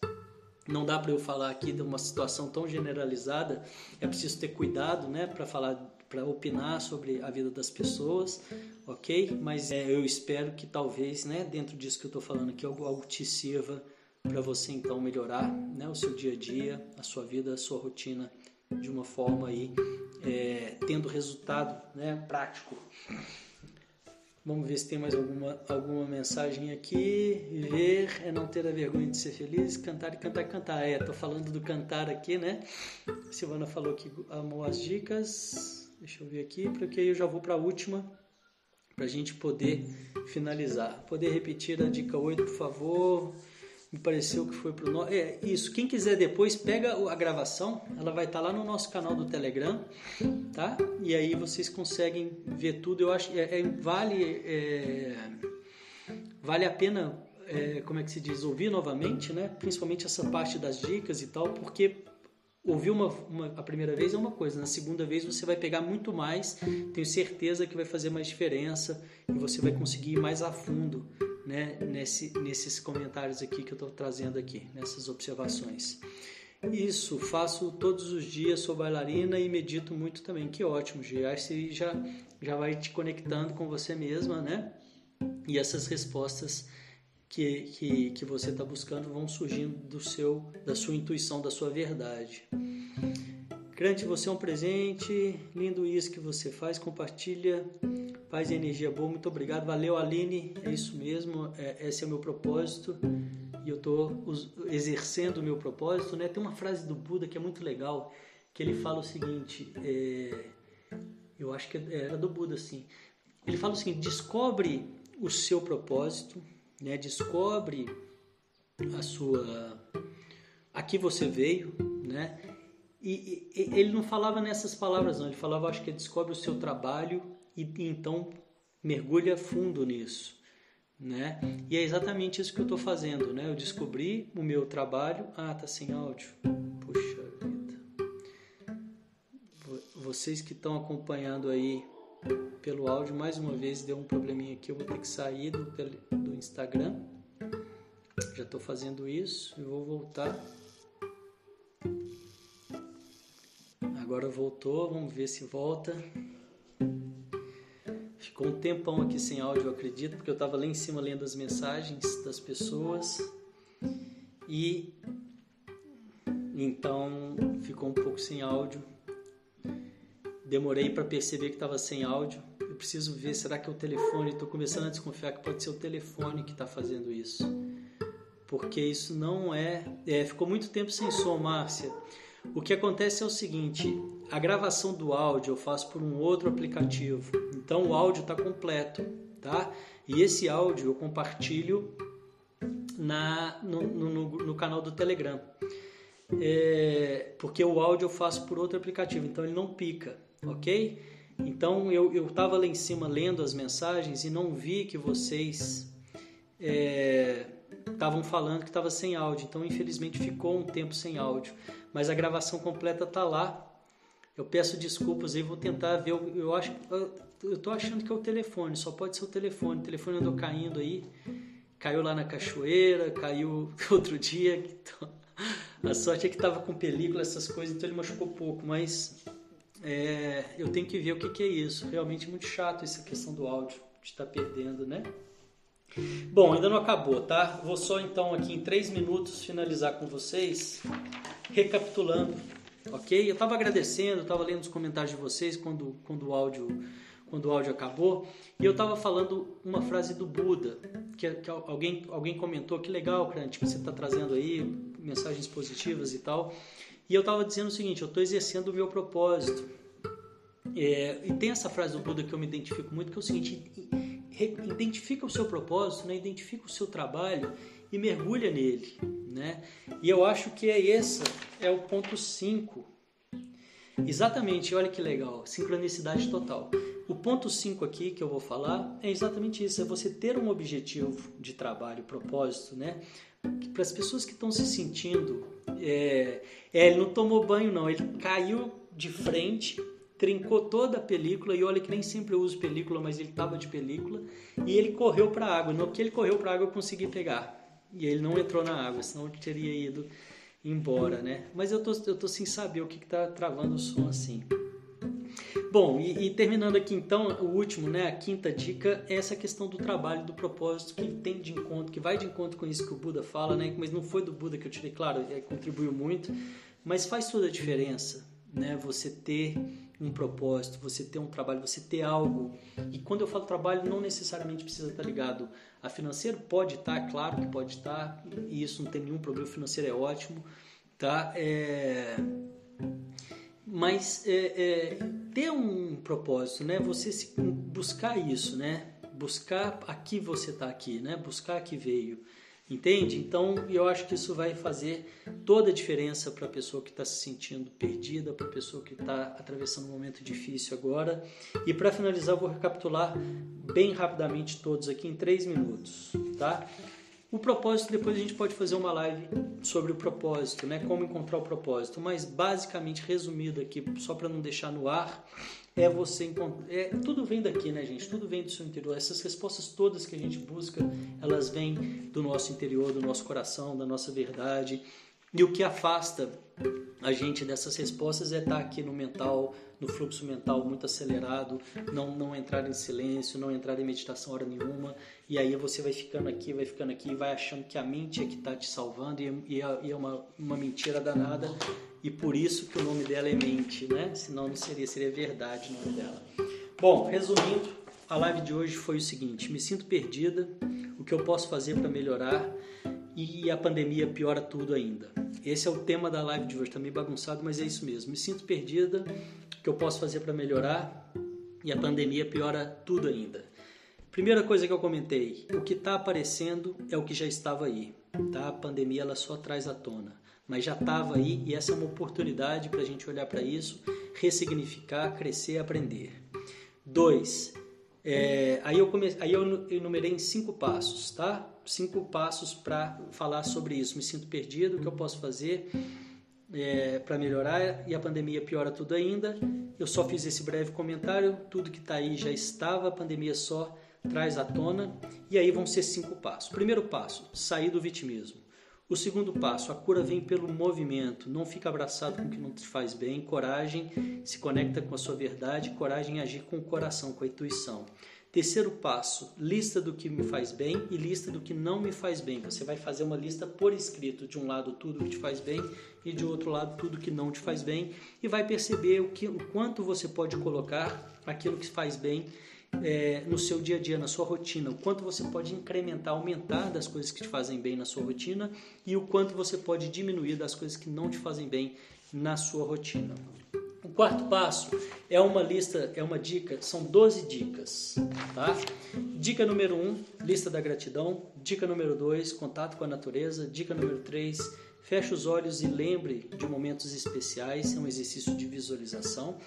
Não dá para eu falar aqui de uma situação tão generalizada. É preciso ter cuidado, né, para falar, para opinar sobre a vida das pessoas, ok? Mas é, eu espero que talvez, né, dentro disso que eu estou falando aqui, algo, algo te sirva para você então melhorar, né, o seu dia a dia, a sua vida, a sua rotina de uma forma aí é, tendo resultado né, prático. Vamos ver se tem mais alguma, alguma mensagem aqui. Ver é não ter a vergonha de ser feliz, cantar e cantar cantar. É, tô falando do cantar aqui, né? Silvana falou que amou as dicas. Deixa eu ver aqui, porque eu já vou para a última, para a gente poder finalizar. Poder repetir a dica 8, por favor me pareceu que foi pro nosso. É isso. Quem quiser depois pega a gravação, ela vai estar tá lá no nosso canal do Telegram, tá? E aí vocês conseguem ver tudo. Eu acho é, é vale é, vale a pena, é, como é que se diz, ouvir novamente, né? Principalmente essa parte das dicas e tal, porque ouvir uma, uma, a primeira vez é uma coisa, na segunda vez você vai pegar muito mais, tenho certeza que vai fazer mais diferença e você vai conseguir ir mais a fundo né, nesse, nesses comentários aqui que eu estou trazendo aqui, nessas observações. Isso, faço todos os dias, sou bailarina e medito muito também. Que ótimo, G. Aí já, já vai te conectando com você mesma, né? E essas respostas que, que, que você está buscando vão surgindo do seu, da sua intuição, da sua verdade. Grande, você é um presente, lindo isso que você faz, compartilha Paz e energia boa, muito obrigado. Valeu, Aline. É isso mesmo, é, esse é o meu propósito e eu estou exercendo o meu propósito. Né? Tem uma frase do Buda que é muito legal, que ele fala o seguinte: é, eu acho que era do Buda assim. Ele fala o seguinte: descobre o seu propósito, né? descobre a sua. a que você veio, né? E, e, ele não falava nessas palavras, não. Ele falava, acho que descobre o seu trabalho e então mergulha fundo nisso. Né? E é exatamente isso que eu estou fazendo. Né? Eu descobri o meu trabalho. Ah, tá sem áudio. Puxa vida. Vocês que estão acompanhando aí pelo áudio, mais uma vez deu um probleminha aqui. Eu vou ter que sair do, do Instagram. Já estou fazendo isso e vou voltar. Agora voltou, vamos ver se volta. Ficou um tempão aqui sem áudio, eu acredito, porque eu estava lá em cima lendo as mensagens das pessoas e então ficou um pouco sem áudio. Demorei para perceber que estava sem áudio. Eu preciso ver, será que é o telefone? Estou começando a desconfiar que pode ser o telefone que está fazendo isso. porque isso não é, é. Ficou muito tempo sem som, Márcia. O que acontece é o seguinte: a gravação do áudio eu faço por um outro aplicativo, então o áudio está completo, tá? E esse áudio eu compartilho na, no, no, no canal do Telegram. É, porque o áudio eu faço por outro aplicativo, então ele não pica, ok? Então eu estava lá em cima lendo as mensagens e não vi que vocês estavam é, falando que estava sem áudio, então infelizmente ficou um tempo sem áudio, mas a gravação completa está lá. Eu peço desculpas aí, vou tentar ver. Eu, eu acho, eu tô achando que é o telefone, só pode ser o telefone. O telefone andou caindo aí, caiu lá na cachoeira, caiu outro dia. Então, a sorte é que estava com película, essas coisas, então ele machucou pouco, mas é, eu tenho que ver o que, que, é isso. Realmente é muito chato essa questão do áudio, de estar tá perdendo, né? Bom, ainda não acabou, tá? Vou só então aqui em três minutos finalizar com vocês, recapitulando, ok? Eu estava agradecendo, estava lendo os comentários de vocês quando, quando o áudio quando o áudio acabou, e eu estava falando uma frase do Buda, que, que, alguém, alguém comentou, que legal, Krant, que você está trazendo aí, mensagens positivas e tal. E eu estava dizendo o seguinte: eu estou exercendo o meu propósito. É, e tem essa frase do Buda que eu me identifico muito, que é o seguinte: identifica o seu propósito, né? identifica o seu trabalho e mergulha nele. Né? E eu acho que é esse é o ponto 5. Exatamente, olha que legal, sincronicidade total. O ponto 5 aqui que eu vou falar é exatamente isso: é você ter um objetivo de trabalho, propósito, né? Para as pessoas que estão se sentindo é, é, ele não tomou banho, não. Ele caiu de frente, trincou toda a película. E olha que nem sempre eu uso película, mas ele estava de película. E ele correu para a água. No que ele correu para a água, eu consegui pegar. E ele não entrou na água, senão ele teria ido embora, né? Mas eu tô, eu tô sem saber o que está travando o som assim. Bom, e, e, terminando aqui então, o último, né, a quinta dica é essa questão do trabalho, do propósito que tem de encontro, que vai de encontro com isso que o Buda fala, né, mas não foi do Buda que eu tirei, claro, é, contribuiu muito, mas faz toda a diferença, né, você ter um propósito, você ter um trabalho, você ter algo. E quando eu falo trabalho, não necessariamente precisa estar ligado a financeiro, pode estar, claro que pode estar, e isso não tem nenhum problema, financeiro é ótimo, tá? É mas é, é, ter um propósito, né? Você buscar isso, né? Buscar aqui você está aqui, né? Buscar que veio, entende? Então eu acho que isso vai fazer toda a diferença para a pessoa que está se sentindo perdida, para a pessoa que está atravessando um momento difícil agora. E para finalizar, eu vou recapitular bem rapidamente todos aqui em três minutos, tá? O propósito, depois a gente pode fazer uma live sobre o propósito, né? Como encontrar o propósito. Mas basicamente, resumido aqui, só para não deixar no ar, é você encontrar. É, tudo vem daqui, né, gente? Tudo vem do seu interior. Essas respostas todas que a gente busca, elas vêm do nosso interior, do nosso coração, da nossa verdade. E o que afasta a gente dessas respostas é estar aqui no mental, no fluxo mental muito acelerado, não, não entrar em silêncio, não entrar em meditação hora nenhuma, e aí você vai ficando aqui, vai ficando aqui, vai achando que a mente é que está te salvando, é, e é uma, uma mentira danada, e por isso que o nome dela é mente, né? Senão não seria, seria verdade o nome dela. Bom, resumindo, a live de hoje foi o seguinte: me sinto perdida, o que eu posso fazer para melhorar e a pandemia piora tudo ainda. Esse é o tema da live de hoje, está meio bagunçado, mas é isso mesmo. Me sinto perdida, o que eu posso fazer para melhorar e a pandemia piora tudo ainda. Primeira coisa que eu comentei, o que está aparecendo é o que já estava aí. Tá? A pandemia ela só traz à tona, mas já estava aí e essa é uma oportunidade para a gente olhar para isso, ressignificar, crescer, aprender. Dois, é, aí, eu come, aí eu enumerei em cinco passos, tá? Cinco passos para falar sobre isso. Me sinto perdido, o que eu posso fazer é, para melhorar e a pandemia piora tudo ainda. Eu só fiz esse breve comentário, tudo que está aí já estava, a pandemia só traz à tona. E aí vão ser cinco passos. Primeiro passo, sair do vitimismo. O segundo passo, a cura vem pelo movimento, não fica abraçado com o que não te faz bem, coragem, se conecta com a sua verdade, coragem em agir com o coração, com a intuição. Terceiro passo, lista do que me faz bem e lista do que não me faz bem. Você vai fazer uma lista por escrito, de um lado tudo que te faz bem e de outro lado tudo que não te faz bem e vai perceber o, que, o quanto você pode colocar aquilo que faz bem é, no seu dia a dia, na sua rotina, o quanto você pode incrementar, aumentar das coisas que te fazem bem na sua rotina e o quanto você pode diminuir das coisas que não te fazem bem na sua rotina. O quarto passo é uma lista, é uma dica, são 12 dicas, tá? Dica número 1, um, lista da gratidão. Dica número 2, contato com a natureza. Dica número 3, Feche os olhos e lembre de momentos especiais, é um exercício de visualização.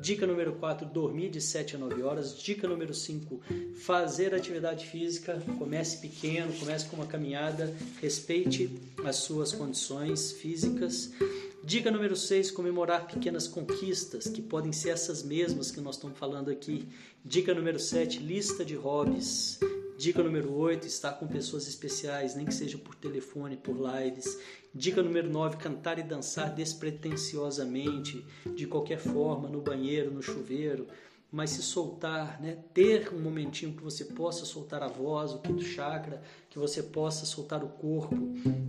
Dica número 4, dormir de 7 a 9 horas. Dica número 5, fazer atividade física. Comece pequeno, comece com uma caminhada, respeite as suas condições físicas. Dica número 6, comemorar pequenas conquistas, que podem ser essas mesmas que nós estamos falando aqui. Dica número 7, lista de hobbies. Dica número 8, estar com pessoas especiais, nem que seja por telefone, por lives. Dica número 9: cantar e dançar despretensiosamente, de qualquer forma, no banheiro, no chuveiro, mas se soltar, né? ter um momentinho que você possa soltar a voz, o quinto chakra, que você possa soltar o corpo.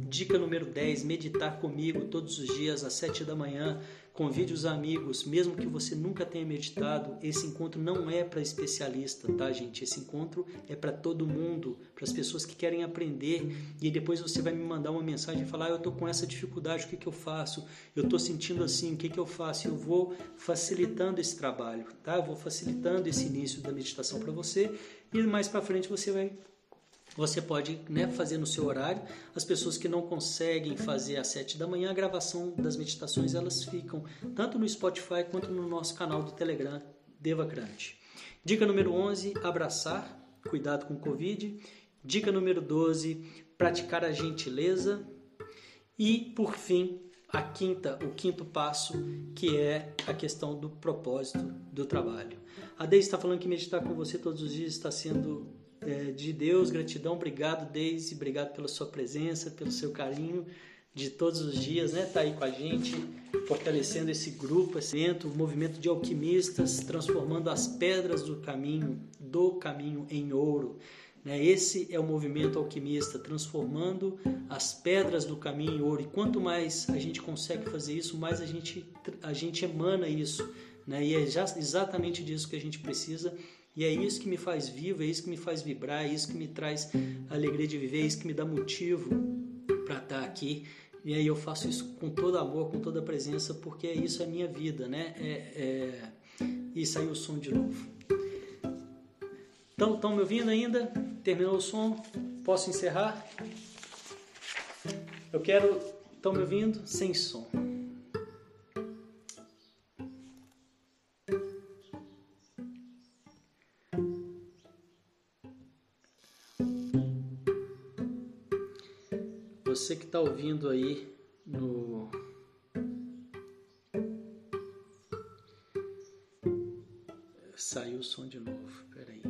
Dica número 10: meditar comigo todos os dias às 7 da manhã Convide os amigos, mesmo que você nunca tenha meditado, esse encontro não é para especialista, tá, gente? Esse encontro é para todo mundo, para as pessoas que querem aprender. E depois você vai me mandar uma mensagem e falar: ah, eu estou com essa dificuldade, o que, que eu faço? Eu estou sentindo assim, o que, que eu faço? Eu vou facilitando esse trabalho, tá? Eu vou facilitando esse início da meditação para você e mais para frente você vai você pode né, fazer no seu horário. As pessoas que não conseguem fazer às 7 da manhã, a gravação das meditações elas ficam tanto no Spotify quanto no nosso canal do Telegram, Devacrante. Dica número 11, abraçar, cuidado com o Covid. Dica número 12, praticar a gentileza. E, por fim, a quinta, o quinto passo, que é a questão do propósito do trabalho. A Deise está falando que meditar com você todos os dias está sendo é, de Deus, gratidão, obrigado, Deise, obrigado pela sua presença, pelo seu carinho de todos os dias, né? Tá aí com a gente, fortalecendo esse grupo, esse evento, o movimento de alquimistas, transformando as pedras do caminho, do caminho em ouro. Né? Esse é o movimento alquimista, transformando as pedras do caminho em ouro. E quanto mais a gente consegue fazer isso, mais a gente, a gente emana isso. Né? E é já, exatamente disso que a gente precisa e é isso que me faz vivo, é isso que me faz vibrar, é isso que me traz alegria de viver, é isso que me dá motivo para estar tá aqui. E aí eu faço isso com todo amor, com toda presença, porque é isso a minha vida, né? É, é... E saiu o som de novo. Estão me ouvindo ainda? Terminou o som? Posso encerrar? Eu quero. Estão me ouvindo? Sem som. Está ouvindo aí no saiu o som de novo. Peraí.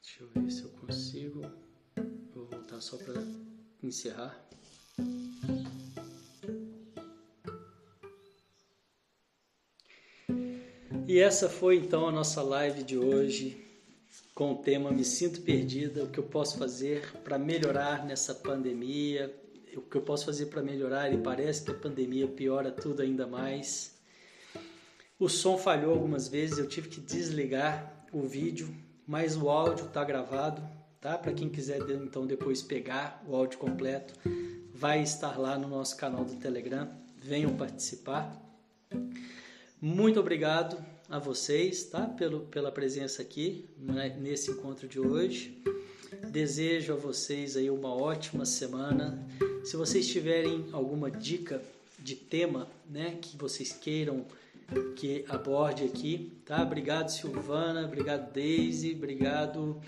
Deixa eu ver se eu consigo. Vou voltar só para encerrar. E essa foi então a nossa live de hoje com o tema Me Sinto Perdida, o que eu posso fazer para melhorar nessa pandemia, o que eu posso fazer para melhorar e parece que a pandemia piora tudo ainda mais. O som falhou algumas vezes, eu tive que desligar o vídeo, mas o áudio está gravado, tá? Para quem quiser então depois pegar o áudio completo, vai estar lá no nosso canal do Telegram. Venham participar. Muito obrigado a vocês, tá? Pelo, pela presença aqui né, nesse encontro de hoje. Desejo a vocês aí uma ótima semana. Se vocês tiverem alguma dica de tema, né, que vocês queiram que aborde aqui, tá? Obrigado Silvana, obrigado Daisy, obrigado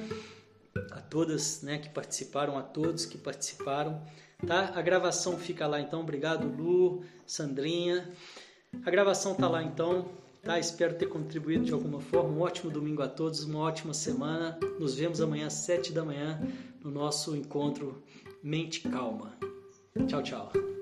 a todas, né, que participaram, a todos que participaram, tá? A gravação fica lá então. Obrigado Lu, Sandrinha. A gravação tá lá então. Tá? Espero ter contribuído de alguma forma. Um ótimo domingo a todos, uma ótima semana. Nos vemos amanhã às 7 da manhã no nosso encontro Mente Calma. Tchau, tchau.